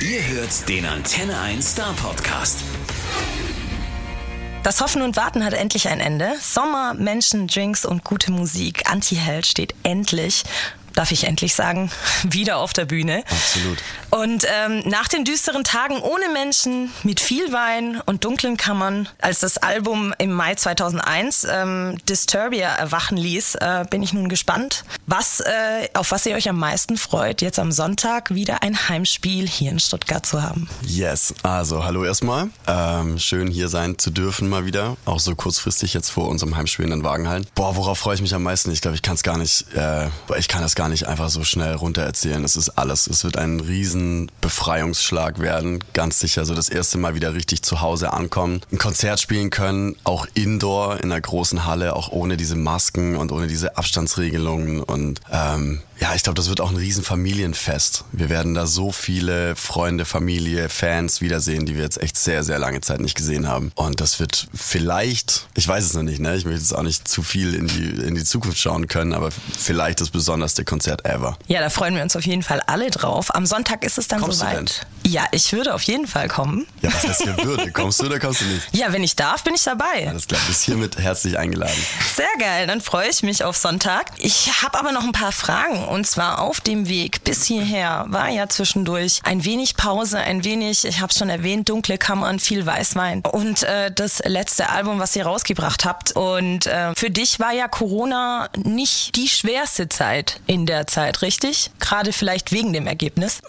Ihr hört den Antenne 1 Star Podcast. Das Hoffen und Warten hat endlich ein Ende. Sommer, Menschen, Drinks und gute Musik. Anti-Held steht endlich darf ich endlich sagen, wieder auf der Bühne. Absolut. Und ähm, nach den düsteren Tagen ohne Menschen, mit viel Wein und dunklen Kammern, als das Album im Mai 2001 ähm, Disturbia erwachen ließ, äh, bin ich nun gespannt, was, äh, auf was ihr euch am meisten freut, jetzt am Sonntag wieder ein Heimspiel hier in Stuttgart zu haben. Yes, also hallo erstmal. Ähm, schön hier sein zu dürfen mal wieder, auch so kurzfristig jetzt vor unserem Heimspiel in den Wagenhallen. Boah, worauf freue ich mich am meisten? Ich glaube, ich kann es gar nicht, äh, ich kann das gar nicht einfach so schnell runter erzählen. Es ist alles. Es wird ein riesen Befreiungsschlag werden, ganz sicher. So das erste Mal wieder richtig zu Hause ankommen, ein Konzert spielen können, auch indoor in einer großen Halle, auch ohne diese Masken und ohne diese Abstandsregelungen und ähm, ja, ich glaube, das wird auch ein riesen Familienfest. Wir werden da so viele Freunde, Familie, Fans wiedersehen, die wir jetzt echt sehr, sehr lange Zeit nicht gesehen haben. Und das wird vielleicht, ich weiß es noch nicht, ne? Ich möchte jetzt auch nicht zu viel in die, in die Zukunft schauen können, aber vielleicht das besonderste Konzert ever. Ja, da freuen wir uns auf jeden Fall alle drauf. Am Sonntag ist es dann Kommst soweit. Ja, ich würde auf jeden Fall kommen. Ja, was heißt hier würde? Kommst du oder kommst du nicht? Ja, wenn ich darf, bin ich dabei. Alles klar, bist hiermit herzlich eingeladen. Sehr geil, dann freue ich mich auf Sonntag. Ich habe aber noch ein paar Fragen. Und zwar auf dem Weg bis hierher war ja zwischendurch ein wenig Pause, ein wenig, ich habe schon erwähnt, dunkle Kammern, viel Weißwein und äh, das letzte Album, was ihr rausgebracht habt. Und äh, für dich war ja Corona nicht die schwerste Zeit in der Zeit, richtig? Gerade vielleicht wegen dem Ergebnis.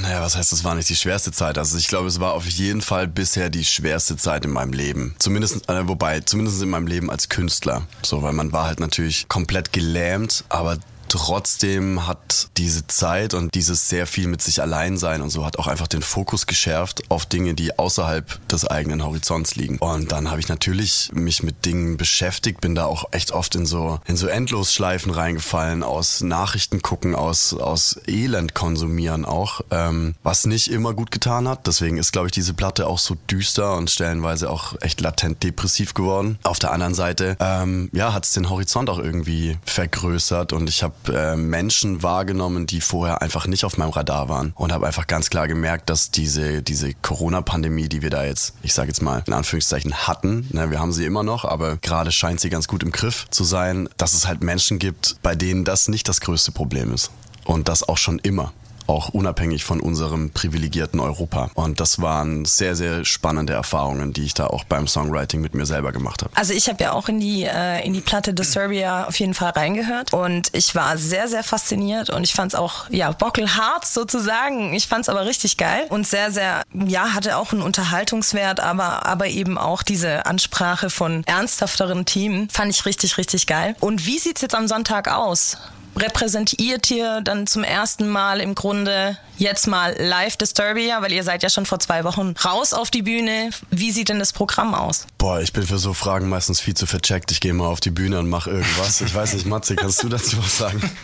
Naja, was heißt, das war nicht die schwerste Zeit? Also ich glaube, es war auf jeden Fall bisher die schwerste Zeit in meinem Leben. Zumindest, äh, wobei, zumindest in meinem Leben als Künstler. So, weil man war halt natürlich komplett gelähmt, aber trotzdem hat diese Zeit und dieses sehr viel mit sich allein sein und so hat auch einfach den Fokus geschärft auf Dinge, die außerhalb des eigenen Horizonts liegen. Und dann habe ich natürlich mich mit Dingen beschäftigt, bin da auch echt oft in so in so Endlosschleifen reingefallen aus Nachrichten gucken, aus aus Elend konsumieren auch, ähm, was nicht immer gut getan hat. Deswegen ist glaube ich diese Platte auch so düster und stellenweise auch echt latent depressiv geworden. Auf der anderen Seite ähm, ja hat es den Horizont auch irgendwie vergrößert und ich habe äh, Menschen wahrgenommen, die vorher einfach nicht auf meinem Radar waren und habe einfach ganz klar gemerkt, dass diese diese Corona-Pandemie, die wir da jetzt, ich sage jetzt mal in Anführungszeichen hatten, ne, wir haben sie immer noch, aber gerade scheint sie ganz gut im Griff zu sein, dass es halt Menschen gibt, bei denen das nicht das größte Problem ist und das auch schon immer auch unabhängig von unserem privilegierten Europa. Und das waren sehr, sehr spannende Erfahrungen, die ich da auch beim Songwriting mit mir selber gemacht habe. Also ich habe ja auch in die, äh, in die Platte Disturbia auf jeden Fall reingehört und ich war sehr, sehr fasziniert und ich fand es auch, ja, bockelhart sozusagen. Ich fand es aber richtig geil und sehr, sehr, ja, hatte auch einen Unterhaltungswert, aber, aber eben auch diese Ansprache von ernsthafteren Themen fand ich richtig, richtig geil. Und wie sieht's jetzt am Sonntag aus? Repräsentiert ihr dann zum ersten Mal im Grunde jetzt mal live Disturbia, weil ihr seid ja schon vor zwei Wochen raus auf die Bühne. Wie sieht denn das Programm aus? Boah, ich bin für so Fragen meistens viel zu vercheckt. Ich gehe mal auf die Bühne und mache irgendwas. Ich weiß nicht, Matze, kannst du dazu was sagen?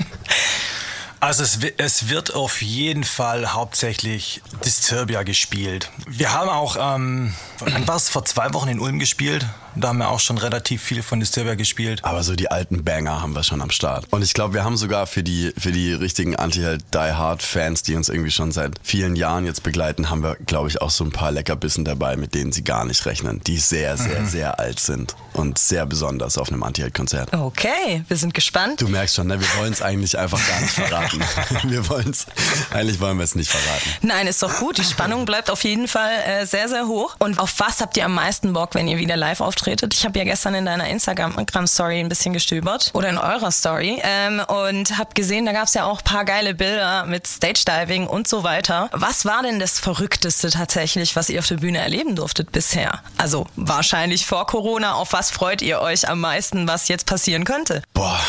Also es, es wird auf jeden Fall hauptsächlich Disturbia gespielt. Wir haben auch, ähm, wann war es, vor zwei Wochen in Ulm gespielt. Da haben wir auch schon relativ viel von Disturbia gespielt. Aber so die alten Banger haben wir schon am Start. Und ich glaube, wir haben sogar für die, für die richtigen Anti-Held Die uns irgendwie schon seit vielen Jahren jetzt begleiten, haben wir, glaube ich, auch so ein paar Leckerbissen dabei, mit denen sie gar nicht rechnen, die sehr, sehr, sehr alt sind und sehr besonders auf einem Anti-Held-Konzert. Okay, wir sind gespannt. Du merkst schon, ne, wir wollen es eigentlich einfach gar nicht verraten. wir wollen es, eigentlich wollen wir es nicht verraten. Nein, ist doch gut. Die Spannung bleibt auf jeden Fall äh, sehr, sehr hoch. Und auf was habt ihr am meisten Bock, wenn ihr wieder live auftretet? Ich habe ja gestern in deiner Instagram-Story ein bisschen gestöbert oder in eurer Story ähm, und habe gesehen, da gab es ja auch ein paar geile Bilder mit Stage-Diving und so weiter. Was war denn das Verrückteste tatsächlich, was ihr auf der Bühne erleben durftet bisher? Also wahrscheinlich vor Corona. Auf was freut ihr euch am meisten, was jetzt passieren könnte? Boah.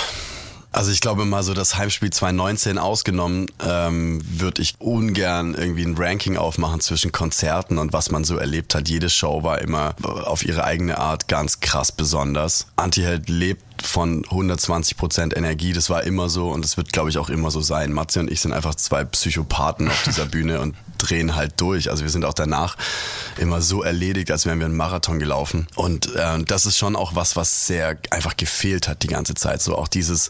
Also ich glaube mal so das Heimspiel 2019 ausgenommen, ähm, würde ich ungern irgendwie ein Ranking aufmachen zwischen Konzerten und was man so erlebt hat. Jede Show war immer auf ihre eigene Art ganz krass besonders. Antiheld lebt von 120 Prozent Energie. Das war immer so und das wird, glaube ich, auch immer so sein. Matze und ich sind einfach zwei Psychopathen auf dieser Bühne und drehen halt durch. Also wir sind auch danach immer so erledigt, als wären wir einen Marathon gelaufen. Und äh, das ist schon auch was, was sehr einfach gefehlt hat die ganze Zeit. So auch dieses,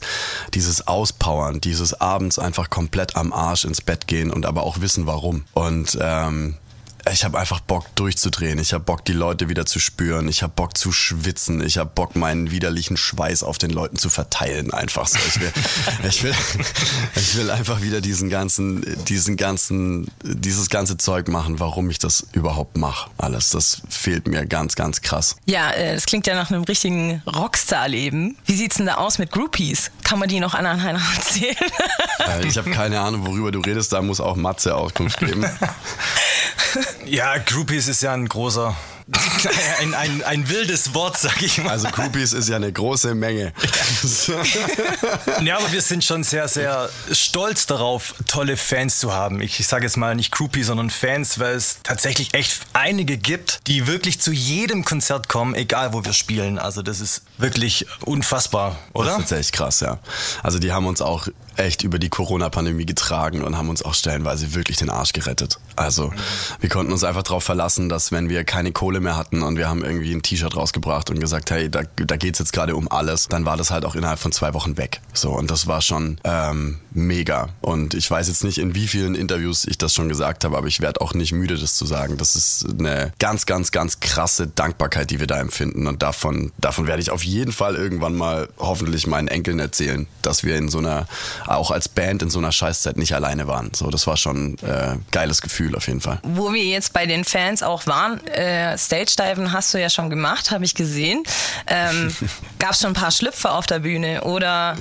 dieses Auspowern, dieses abends einfach komplett am Arsch ins Bett gehen und aber auch wissen, warum. Und ähm, ich habe einfach Bock durchzudrehen. Ich habe Bock, die Leute wieder zu spüren. Ich habe Bock zu schwitzen. Ich habe Bock, meinen widerlichen Schweiß auf den Leuten zu verteilen. Einfach so. Ich will, ich will, ich will einfach wieder diesen ganzen, diesen ganzen, dieses ganze Zeug machen, warum ich das überhaupt mache. Alles. Das fehlt mir ganz, ganz krass. Ja, äh, das klingt ja nach einem richtigen Rockstar-Leben. Wie sieht's denn da aus mit Groupies? Kann man die noch aneinander erzählen? Äh, ich habe keine Ahnung, worüber du redest. Da muss auch Matze Auskunft geben. Ja, Groupies ist ja ein großer, ein, ein, ein wildes Wort, sag ich mal. Also Groupies ist ja eine große Menge. ja, aber wir sind schon sehr, sehr stolz darauf, tolle Fans zu haben. Ich, ich sage jetzt mal nicht Groupies, sondern Fans, weil es tatsächlich echt einige gibt, die wirklich zu jedem Konzert kommen, egal wo wir spielen. Also das ist wirklich unfassbar, oder? Das ist tatsächlich krass, ja. Also die haben uns auch echt über die Corona-Pandemie getragen und haben uns auch stellenweise wirklich den Arsch gerettet. Also wir konnten uns einfach darauf verlassen, dass wenn wir keine Kohle mehr hatten und wir haben irgendwie ein T-Shirt rausgebracht und gesagt, hey, da, da geht's jetzt gerade um alles, dann war das halt auch innerhalb von zwei Wochen weg. So und das war schon ähm, mega. Und ich weiß jetzt nicht, in wie vielen Interviews ich das schon gesagt habe, aber ich werde auch nicht müde, das zu sagen. Das ist eine ganz, ganz, ganz krasse Dankbarkeit, die wir da empfinden. Und davon, davon werde ich auf jeden Fall irgendwann mal hoffentlich meinen Enkeln erzählen, dass wir in so einer auch als Band in so einer Scheißzeit nicht alleine waren. So, das war schon äh, geiles Gefühl auf jeden Fall. Wo wir jetzt bei den Fans auch waren, äh, Stage-Diven hast du ja schon gemacht, habe ich gesehen. Ähm, Gab es schon ein paar Schlüpfer auf der Bühne oder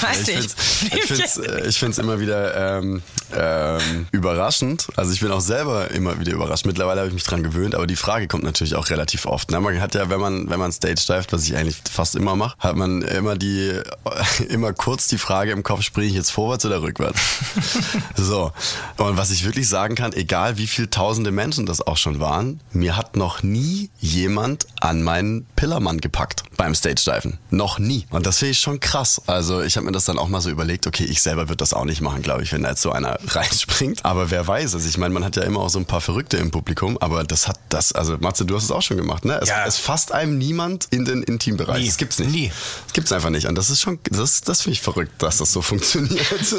weiß ich? Ich finde es find's immer wieder ähm, ähm, überraschend. Also ich bin auch selber immer wieder überrascht. Mittlerweile habe ich mich dran gewöhnt, aber die Frage kommt natürlich auch relativ oft. Na, man hat ja, wenn man, wenn man Stage divet, was ich eigentlich fast immer mache, hat man immer die, immer kurz die Frage im Kopf, springe ich jetzt vorwärts oder rückwärts? so. Und was ich wirklich sagen kann, egal wie viele tausende Menschen das auch schon waren, mir hat noch nie jemand an meinen Pillermann gepackt beim Stage diven. Noch nie. Und das finde ich schon krass. Also ich habe mir das dann auch mal so überlegt, okay, ich selber würde das auch nicht machen, glaube ich, wenn da jetzt so einer reinspringt. Aber wer weiß es? Ich meine, man hat ja immer auch so ein paar Verrückte im Publikum, aber das hat das, also Matze, du hast es auch schon gemacht, ne? Es, Ja. es fasst einem niemand in den Intimbereich. Nie. Das gibt's nicht. Nie. Das gibt's einfach nicht. Und das ist schon, das, das finde ich verrückt, dass das so funktioniert.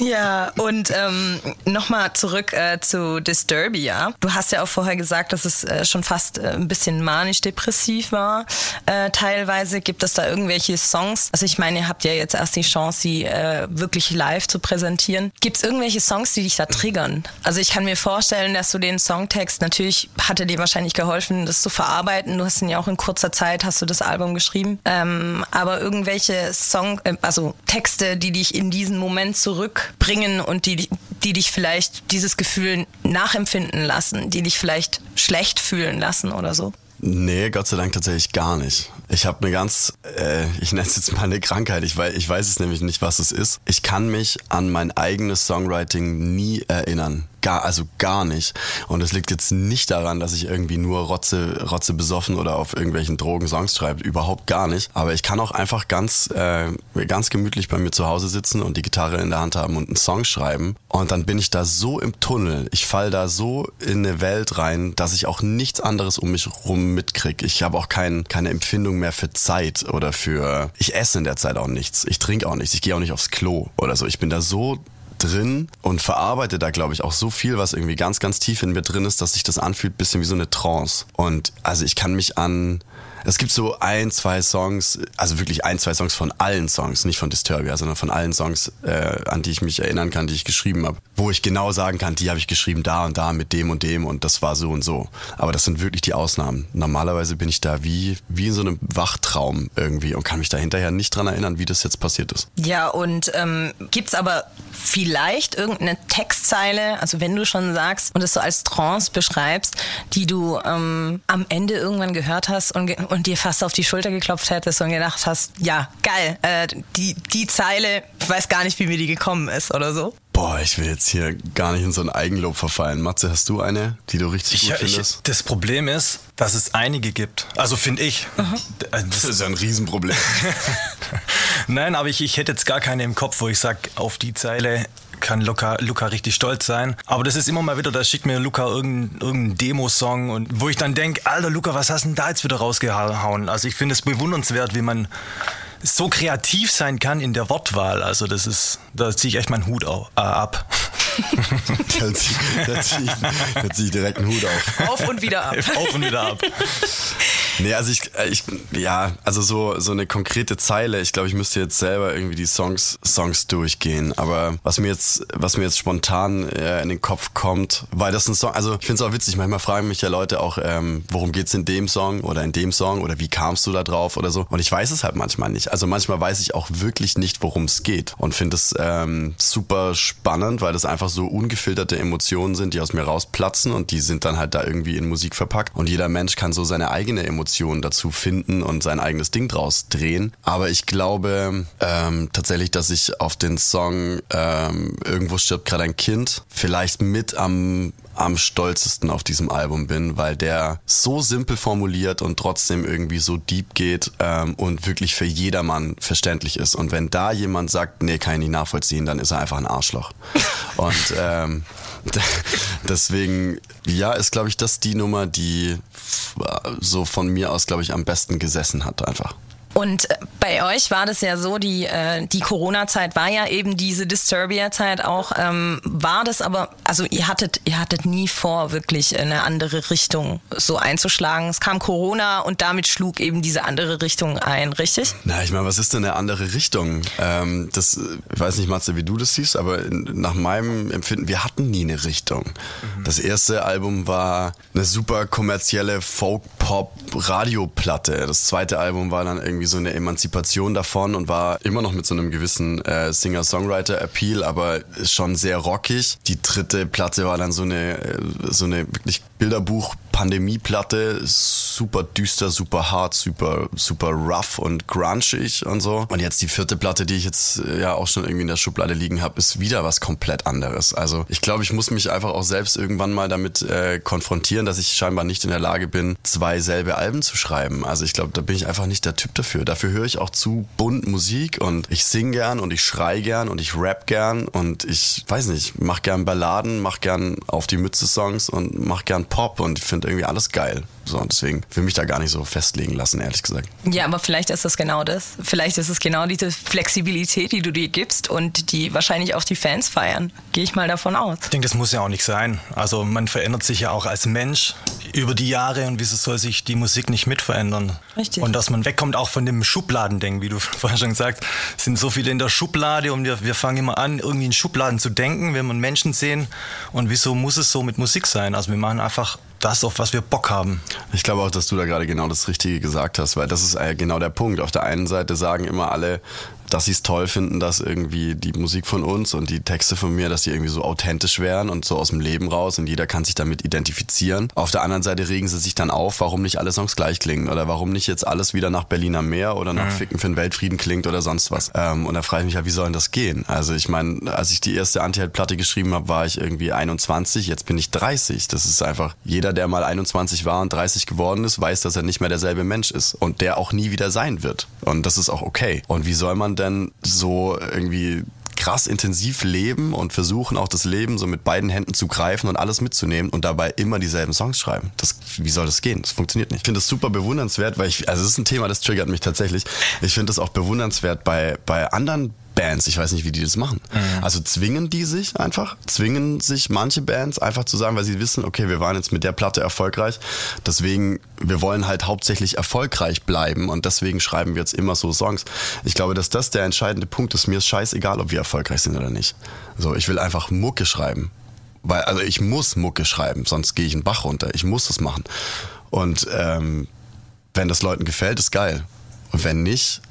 Ja, und ähm, nochmal zurück äh, zu Disturbia. Du hast ja auch vorher gesagt, dass es äh, schon fast äh, ein bisschen manisch-depressiv war. Äh, teilweise gibt es da irgendwelche Songs. Also ich meine, ihr habt ja jetzt erst die Chance, sie äh, wirklich live zu präsentieren. Gibt es irgendwelche Songs, die dich da triggern? Also ich kann mir vorstellen, dass du den Songtext, natürlich hatte dir wahrscheinlich geholfen, das zu verarbeiten. Du hast ihn ja auch in kurzer Zeit, hast du das Album geschrieben. Ähm, aber irgendwelche Song, äh, also Texte, die dich in diesen Moment zurückbringen und die, die dich vielleicht dieses Gefühl nachempfinden lassen, die dich vielleicht schlecht fühlen lassen oder so. Nee, Gott sei Dank tatsächlich gar nicht. Ich habe eine ganz, äh, ich nenne es jetzt mal eine Krankheit, ich weiß, ich weiß es nämlich nicht, was es ist. Ich kann mich an mein eigenes Songwriting nie erinnern. Gar, also gar nicht. Und es liegt jetzt nicht daran, dass ich irgendwie nur Rotze, Rotze besoffen oder auf irgendwelchen Drogen Songs schreibe. Überhaupt gar nicht. Aber ich kann auch einfach ganz, äh, ganz gemütlich bei mir zu Hause sitzen und die Gitarre in der Hand haben und einen Song schreiben. Und dann bin ich da so im Tunnel. Ich fall da so in eine Welt rein, dass ich auch nichts anderes um mich rum mitkrieg. Ich habe auch kein, keine Empfindung mehr für Zeit oder für. Ich esse in der Zeit auch nichts. Ich trinke auch nichts. Ich gehe auch nicht aufs Klo oder so. Ich bin da so drin und verarbeite da, glaube ich, auch so viel, was irgendwie ganz, ganz tief in mir drin ist, dass sich das anfühlt, bisschen wie so eine Trance. Und also ich kann mich an. Es gibt so ein, zwei Songs, also wirklich ein, zwei Songs von allen Songs, nicht von Disturbia, sondern von allen Songs, äh, an die ich mich erinnern kann, die ich geschrieben habe, wo ich genau sagen kann, die habe ich geschrieben da und da mit dem und dem und das war so und so. Aber das sind wirklich die Ausnahmen. Normalerweise bin ich da wie, wie in so einem Wachtraum irgendwie und kann mich da hinterher nicht dran erinnern, wie das jetzt passiert ist. Ja, und ähm, gibt's aber vielleicht irgendeine Textzeile, also wenn du schon sagst und es so als Trance beschreibst, die du ähm, am Ende irgendwann gehört hast und, ge und dir fast auf die Schulter geklopft hättest und gedacht hast, ja, geil, äh, die, die Zeile, ich weiß gar nicht, wie mir die gekommen ist oder so. Boah, ich will jetzt hier gar nicht in so ein Eigenlob verfallen. Matze, hast du eine, die du richtig Ich, gut ich, findest? das Problem ist, dass es einige gibt. Also finde ich. Äh, Das ist ja ein Riesenproblem. Nein, aber ich, ich hätte jetzt gar keine im Kopf, wo ich sage, auf die Zeile kann Luca, Luca richtig stolz sein. Aber das ist immer mal wieder, da schickt mir Luca irgendeinen irgendein Demo-Song und wo ich dann denke, Alter Luca, was hast du denn da jetzt wieder rausgehauen? Also ich finde es bewundernswert, wie man so kreativ sein kann in der Wortwahl. Also das ist, da ziehe ich echt meinen Hut äh, ab. da ziehe zieh zieh ich direkt einen Hut auf. Auf und wieder ab. Auf und wieder ab. Nee, also ich, äh, ich ja, also so, so eine konkrete Zeile. Ich glaube, ich müsste jetzt selber irgendwie die Songs, Songs durchgehen. Aber was mir jetzt, was mir jetzt spontan äh, in den Kopf kommt, weil das ein Song, also ich finde es auch witzig, manchmal fragen mich ja Leute auch, ähm, worum geht's in dem Song oder in dem Song oder wie kamst du da drauf oder so. Und ich weiß es halt manchmal nicht. Also manchmal weiß ich auch wirklich nicht, worum es geht. Und finde es ähm, super spannend, weil das einfach so ungefilterte Emotionen sind, die aus mir rausplatzen und die sind dann halt da irgendwie in Musik verpackt. Und jeder Mensch kann so seine eigene Emotion dazu finden und sein eigenes Ding draus drehen. Aber ich glaube ähm, tatsächlich, dass ich auf den Song ähm, Irgendwo stirbt gerade ein Kind vielleicht mit am am stolzesten auf diesem Album bin, weil der so simpel formuliert und trotzdem irgendwie so deep geht ähm, und wirklich für jedermann verständlich ist. Und wenn da jemand sagt, nee, kann ich nicht nachvollziehen, dann ist er einfach ein Arschloch. und ähm, deswegen, ja, ist glaube ich das die Nummer, die so von mir aus, glaube ich, am besten gesessen hat einfach. Und äh, bei euch war das ja so, die, äh, die Corona-Zeit war ja eben diese Disturbia-Zeit auch. Ähm, war das aber, also ihr hattet, ihr hattet nie vor, wirklich eine andere Richtung so einzuschlagen. Es kam Corona und damit schlug eben diese andere Richtung ein, richtig? Na, ich meine, was ist denn eine andere Richtung? Ähm, das, ich weiß nicht, Matze, wie du das siehst, aber in, nach meinem Empfinden, wir hatten nie eine Richtung. Mhm. Das erste Album war eine super kommerzielle Folk-Pop-Radioplatte. Das zweite Album war dann irgendwie so eine Emanzipation davon und war immer noch mit so einem gewissen äh, Singer-Songwriter-Appeal, aber schon sehr rockig. Die dritte Platte war dann so eine, so eine wirklich Bilderbuch-Pandemie-Platte, super düster, super hart, super, super rough und grunchig und so. Und jetzt die vierte Platte, die ich jetzt ja auch schon irgendwie in der Schublade liegen habe, ist wieder was komplett anderes. Also ich glaube, ich muss mich einfach auch selbst irgendwann mal damit äh, konfrontieren, dass ich scheinbar nicht in der Lage bin, zwei selbe Alben zu schreiben. Also ich glaube, da bin ich einfach nicht der Typ dafür. Dafür höre ich auch zu bunt Musik und ich sing gern und ich schrei gern und ich rap gern und ich weiß nicht, mach gern Balladen, mach gern auf die Mütze Songs und mach gern Pop und ich finde irgendwie alles geil. So, und deswegen will mich da gar nicht so festlegen lassen, ehrlich gesagt. Ja, aber vielleicht ist das genau das. Vielleicht ist es genau diese Flexibilität, die du dir gibst und die wahrscheinlich auch die Fans feiern. Gehe ich mal davon aus. Ich denke, das muss ja auch nicht sein. Also man verändert sich ja auch als Mensch über die Jahre und wieso soll sich die Musik nicht mit verändern? Richtig. Und dass man wegkommt auch von dem Schubladendenken, wie du vorher schon gesagt hast, sind so viele in der Schublade und wir, wir fangen immer an, irgendwie in Schubladen zu denken, wenn wir Menschen sehen. Und wieso muss es so mit Musik sein? Also wir machen einfach das, auf was wir Bock haben. Ich glaube auch, dass du da gerade genau das Richtige gesagt hast, weil das ist genau der Punkt. Auf der einen Seite sagen immer alle, dass sie es toll finden, dass irgendwie die Musik von uns und die Texte von mir, dass die irgendwie so authentisch wären und so aus dem Leben raus und jeder kann sich damit identifizieren. Auf der anderen Seite regen sie sich dann auf, warum nicht alle Songs gleich klingen oder warum nicht jetzt alles wieder nach Berliner Meer oder nach mhm. Ficken für den Weltfrieden klingt oder sonst was. Ähm, und da frage ich mich ja, wie soll denn das gehen? Also ich meine, als ich die erste Anti-Held-Platte geschrieben habe, war ich irgendwie 21, jetzt bin ich 30. Das ist einfach, jeder, der mal 21 war und 30 geworden ist, weiß, dass er nicht mehr derselbe Mensch ist und der auch nie wieder sein wird. Und das ist auch okay. Und wie soll man denn so irgendwie krass intensiv leben und versuchen auch das Leben so mit beiden Händen zu greifen und alles mitzunehmen und dabei immer dieselben Songs schreiben. Das, wie soll das gehen? Das funktioniert nicht. Ich finde das super bewundernswert, weil ich, also es ist ein Thema, das triggert mich tatsächlich. Ich finde das auch bewundernswert bei, bei anderen Bands, ich weiß nicht, wie die das machen. Mhm. Also zwingen die sich einfach, zwingen sich manche Bands einfach zu sagen, weil sie wissen, okay, wir waren jetzt mit der Platte erfolgreich, deswegen, wir wollen halt hauptsächlich erfolgreich bleiben und deswegen schreiben wir jetzt immer so Songs. Ich glaube, dass das der entscheidende Punkt ist. Mir ist scheißegal, ob wir erfolgreich sind oder nicht. So, ich will einfach Mucke schreiben. Weil, also ich muss Mucke schreiben, sonst gehe ich einen Bach runter. Ich muss das machen. Und ähm, wenn das Leuten gefällt, ist geil. Und wenn nicht,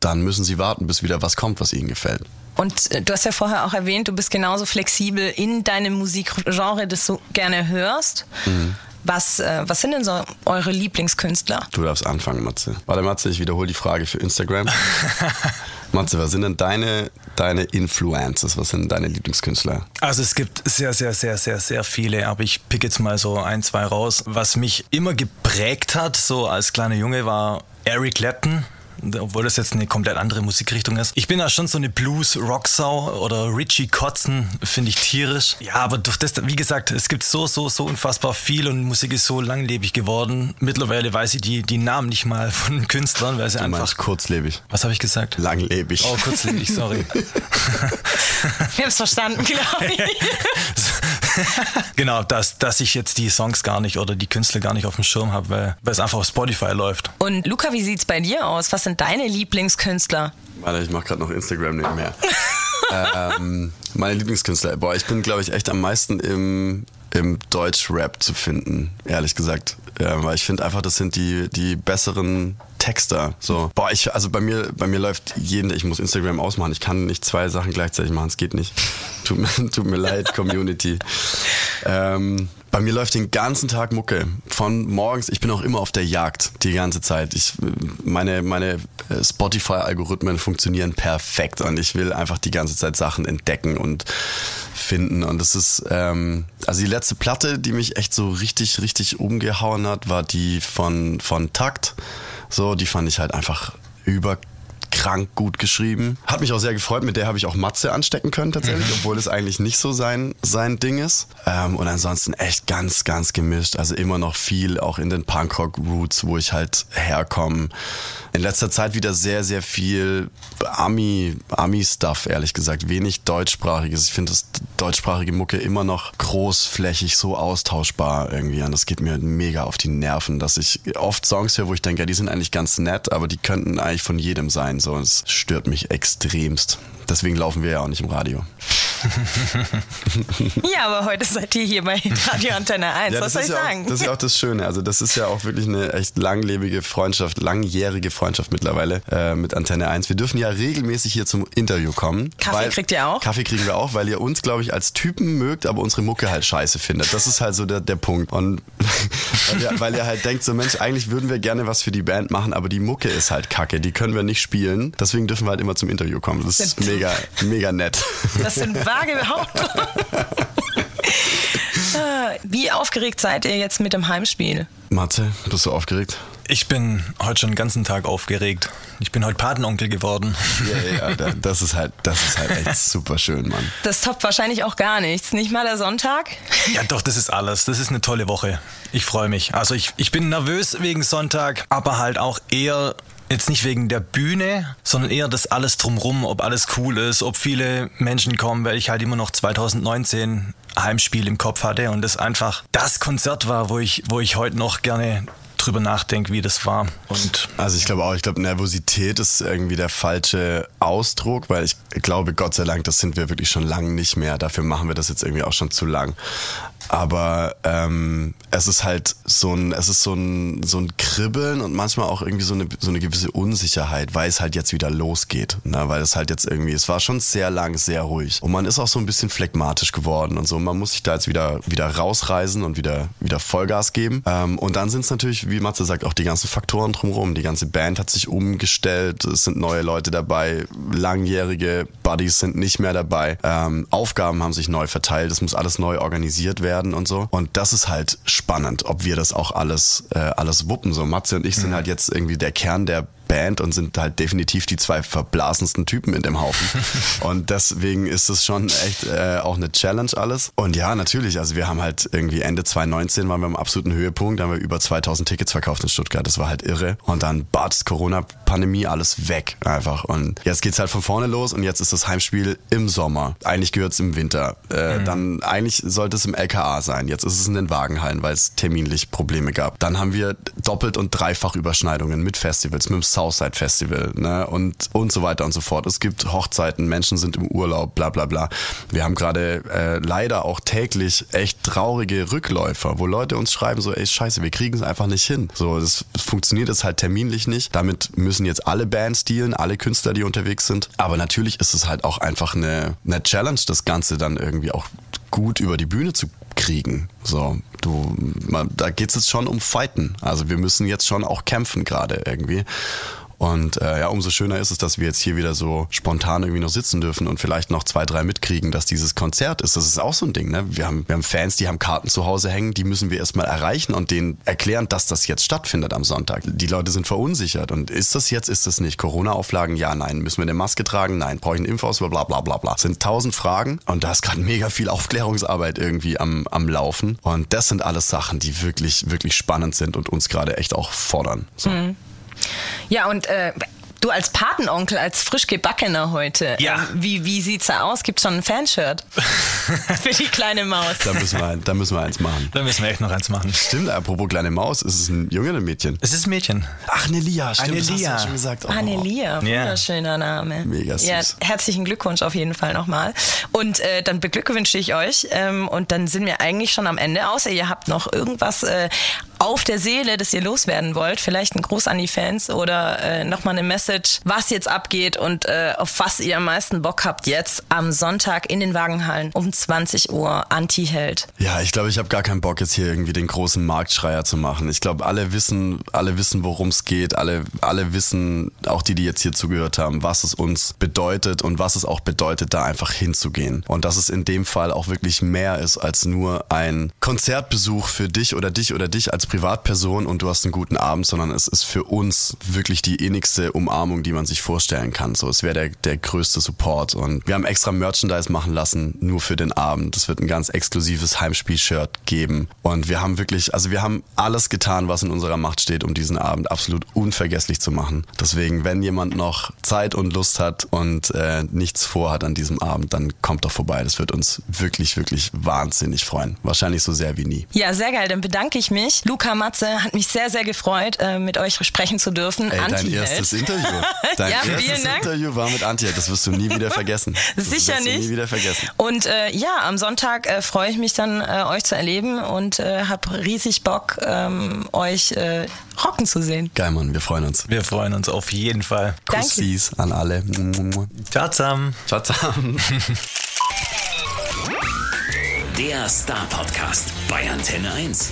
dann müssen sie warten, bis wieder was kommt, was ihnen gefällt. Und äh, du hast ja vorher auch erwähnt, du bist genauso flexibel in deinem Musikgenre, das du gerne hörst. Mhm. Was, äh, was sind denn so eure Lieblingskünstler? Du darfst anfangen, Matze. Warte, Matze, ich wiederhole die Frage für Instagram. Matze, was sind denn deine, deine Influences? Was sind deine Lieblingskünstler? Also es gibt sehr, sehr, sehr, sehr, sehr viele, aber ich pick jetzt mal so ein, zwei raus. Was mich immer geprägt hat, so als kleiner Junge, war Eric Clapton obwohl das jetzt eine komplett andere Musikrichtung ist. Ich bin da schon so eine Blues-Rocksau oder Richie Kotzen, finde ich tierisch. Ja, aber durch das, wie gesagt, es gibt so, so, so unfassbar viel und Musik ist so langlebig geworden. Mittlerweile weiß ich die, die Namen nicht mal von den Künstlern, weil sie Du einfach. kurzlebig. Was habe ich gesagt? Langlebig. Oh, kurzlebig, sorry. Wir haben es verstanden, glaube ich. genau, dass, dass ich jetzt die Songs gar nicht oder die Künstler gar nicht auf dem Schirm habe, weil, weil es einfach auf Spotify läuft. Und Luca, wie sieht's bei dir aus? Was sind deine Lieblingskünstler? Warte, ich mache gerade noch Instagram nebenher. ähm, meine Lieblingskünstler. Boah, ich bin, glaube ich, echt am meisten im, im Deutsch-Rap zu finden, ehrlich gesagt. Ja, weil ich finde einfach, das sind die, die besseren Texter. So. Boah, ich, also bei mir, bei mir läuft jeden, ich muss Instagram ausmachen. Ich kann nicht zwei Sachen gleichzeitig machen, es geht nicht. Tut mir, tut mir leid, Community. Ähm, bei mir läuft den ganzen Tag Mucke. Von morgens, ich bin auch immer auf der Jagd die ganze Zeit. Ich, meine meine äh, Spotify-Algorithmen funktionieren perfekt und ich will einfach die ganze Zeit Sachen entdecken und finden. Und das ist, ähm, also die letzte Platte, die mich echt so richtig, richtig umgehauen hat, war die von, von Takt. So, die fand ich halt einfach über krank gut geschrieben. Hat mich auch sehr gefreut, mit der habe ich auch Matze anstecken können tatsächlich, obwohl es eigentlich nicht so sein, sein Ding ist. Ähm, und ansonsten echt ganz, ganz gemischt. Also immer noch viel auch in den Punkrock-Roots, wo ich halt herkomme. In letzter Zeit wieder sehr, sehr viel Ami, Ami-Stuff, ehrlich gesagt. Wenig deutschsprachiges. Ich finde das deutschsprachige Mucke immer noch großflächig, so austauschbar irgendwie. Und das geht mir mega auf die Nerven, dass ich oft Songs höre, wo ich denke, ja, die sind eigentlich ganz nett, aber die könnten eigentlich von jedem sein. So, und es stört mich extremst. Deswegen laufen wir ja auch nicht im Radio. Ja, aber heute seid ihr hier bei Radio Antenne 1. Ja, Was soll ich ja sagen? Auch, das ist ja auch das Schöne. Also das ist ja auch wirklich eine echt langlebige Freundschaft, langjährige Freundschaft mittlerweile äh, mit Antenne 1. Wir dürfen ja regelmäßig hier zum Interview kommen. Kaffee weil- kriegt ihr auch? Kaffee kriegen wir auch, weil ihr uns, glaube ich, als Typen mögt, aber unsere Mucke halt scheiße findet. Das ist halt so der, der Punkt. Und weil ihr, weil ihr halt denkt, so Mensch, eigentlich würden wir gerne was für die Band machen, aber die Mucke ist halt kacke. Die können wir nicht spielen. Deswegen dürfen wir halt immer zum Interview kommen. Das ist mega, mega nett. Das sind vage Behauptungen. Ah, Wie aufgeregt seid ihr jetzt mit dem Heimspiel? Matze, bist du aufgeregt? Ich bin heute schon den ganzen Tag aufgeregt. Ich bin heute Patenonkel geworden. Ja, ja, da- das ist halt, das ist halt echt super schön, Mann. Das toppt wahrscheinlich auch gar nichts. Nicht mal der Sonntag? Ja, doch, das ist alles. Das ist eine tolle Woche. Ich freue mich. Also ich, ich bin nervös wegen Sonntag, aber halt auch eher jetzt nicht wegen der Bühne, sondern eher das alles drumrum, ob alles cool ist, ob viele Menschen kommen, weil ich halt immer noch 2019 Heimspiel im Kopf hatte und das einfach das Konzert war, wo ich, wo ich heute noch gerne drüber nachdenke, wie das war. Und Also ich glaube auch, ich glaube, Nervosität ist irgendwie der falsche Ausdruck, weil ich glaube, Gott sei Dank, das sind wir wirklich schon lange nicht mehr. Dafür machen wir das jetzt irgendwie auch schon zu lang. Aber ähm, es ist halt so ein, es ist so ein, so ein Kribbeln und manchmal auch irgendwie so eine, so eine gewisse Unsicherheit, weil es halt jetzt wieder losgeht. Ne? Weil es halt jetzt irgendwie, es war schon sehr lang, sehr ruhig. Und man ist auch so ein bisschen phlegmatisch geworden und so. Man muss sich da jetzt wieder, wieder rausreisen und wieder, wieder Vollgas geben. Ähm, und dann sind es natürlich, wie Matze sagt, auch die ganzen Faktoren drumherum. Die ganze Band hat sich umgestellt, es sind neue Leute dabei, langjährige Buddies sind nicht mehr dabei. Ähm, Aufgaben haben sich neu verteilt, es muss alles neu organisiert werden und so. Und das ist halt spannend, ob wir das auch alles, äh, alles wuppen. So Matze und ich sind halt jetzt irgendwie der Kern der Band und sind halt definitiv die zwei verblasensten Typen in dem Haufen. und deswegen ist es schon echt äh, auch eine Challenge alles. Und ja, natürlich, also wir haben halt irgendwie Ende 2019 waren wir am absoluten Höhepunkt, da haben wir über 2000 Tickets verkauft in Stuttgart. Das war halt irre. Und dann Bats, Corona-Pandemie, alles weg einfach. Und jetzt geht's halt von vorne los und jetzt ist das Heimspiel im Sommer. Eigentlich gehört's im Winter. Äh, Dann eigentlich sollte es im LKA sein. Jetzt ist es in den Wagenhallen, weil es terminlich Probleme gab. Dann haben wir doppelt und dreifach Überschneidungen mit Festivals, mit dem Southside Festival ne? und, und so weiter und so fort. Es gibt Hochzeiten, Menschen sind im Urlaub, bla bla bla. Wir haben gerade äh, leider auch täglich echt traurige Rückläufer, wo Leute uns schreiben so, ey scheiße, wir kriegen es einfach nicht hin. So, das funktioniert jetzt halt terminlich nicht. Damit müssen jetzt alle Bands dealen, alle Künstler, die unterwegs sind. Aber natürlich ist es halt auch einfach eine, eine Challenge, das Ganze dann irgendwie auch gut über die Bühne zu kriegen. So, du, man, da geht's jetzt schon um Fighten. Also wir müssen jetzt schon auch kämpfen gerade irgendwie. Und äh, ja, umso schöner ist es, dass wir jetzt hier wieder so spontan irgendwie noch sitzen dürfen und vielleicht noch zwei, drei mitkriegen, dass dieses Konzert ist. Das ist auch so ein Ding. Ne? Wir, haben, wir haben Fans, die haben Karten zu Hause hängen, die müssen wir erstmal erreichen und denen erklären, dass das jetzt stattfindet am Sonntag. Die Leute sind verunsichert. Und ist das jetzt, ist das nicht? Corona-Auflagen? Ja, nein. Müssen wir eine Maske tragen? Nein. Brauche ich einen Impfausweis? Bla bla bla bla. Das sind tausend Fragen und da ist gerade mega viel Aufklärungsarbeit irgendwie am, am Laufen. Und das sind alles Sachen, die wirklich, wirklich spannend sind und uns gerade echt auch fordern. So. Mhm. Ja, und äh, Du als Patenonkel, als frisch gebackener heute, Ja. ähm, wie, wie sieht's da aus? Gibt schon ein Fanshirt für die kleine Maus? Da müssen, wir, da müssen wir eins machen. Da müssen wir echt noch eins machen. Stimmt, apropos kleine Maus, ist es ein Junge oder ein Mädchen? Es ist ein Mädchen. Ach, eine Lia, stimmt, Eine das hast du Lia. schon gesagt. Oh. Annelia, wunderschöner Name. Mega süß. Ja, herzlichen Glückwunsch auf jeden Fall nochmal. Und äh, dann beglückwünsche ich euch. Ähm, und dann sind wir eigentlich schon am Ende, außer ihr habt noch irgendwas äh, auf der Seele, das ihr loswerden wollt. Vielleicht ein Gruß an die Fans oder äh, nochmal eine Message, was jetzt abgeht und äh, auf was ihr am meisten Bock habt jetzt am Sonntag in den Wagenhallen um 20 Uhr Anti-Held. Ja, ich glaube, ich habe gar keinen Bock jetzt hier irgendwie den großen Marktschreier zu machen. Ich glaube, alle wissen, alle wissen, worum es geht. Alle, alle wissen, auch die, die jetzt hier zugehört haben, was es uns bedeutet und was es auch bedeutet, da einfach hinzugehen. Und dass es in dem Fall auch wirklich mehr ist als nur ein Konzertbesuch für dich oder dich oder dich als Privatperson und du hast einen guten Abend, sondern es ist für uns wirklich die innigste Umarmung, die man sich vorstellen kann. So, es wäre der, der größte Support. Und wir haben extra Merchandise machen lassen, nur für den Abend. Es wird ein ganz exklusives Heimspiel-Shirt geben. Und wir haben wirklich, also wir haben alles getan, was in unserer Macht steht, um diesen Abend absolut unvergesslich zu machen. Deswegen, wenn jemand noch Zeit und Lust hat und äh, nichts vorhat an diesem Abend, dann kommt doch vorbei. Das wird uns wirklich, wirklich wahnsinnig freuen. Wahrscheinlich so sehr wie nie. Ja, sehr geil. Dann bedanke ich mich. Luca Matze hat mich sehr, sehr gefreut, äh, mit euch sprechen zu dürfen. Ey, dein erstes Interview. Dein Ja, erstes. Interview war mit Antje. Das wirst du nie wieder vergessen. Das Sicher wirst du nicht. nie wieder vergessen. Und äh, ja, am Sonntag äh, freue ich mich dann, äh, euch zu erleben und äh, habe riesig Bock, ähm, euch äh, rocken zu sehen. Geil, Mann. Wir freuen uns. Wir freuen uns auf jeden Fall. Danke. Kussis an alle. Ciao zusammen. Ciao zusammen. Der Star Podcast bei Antenne 1.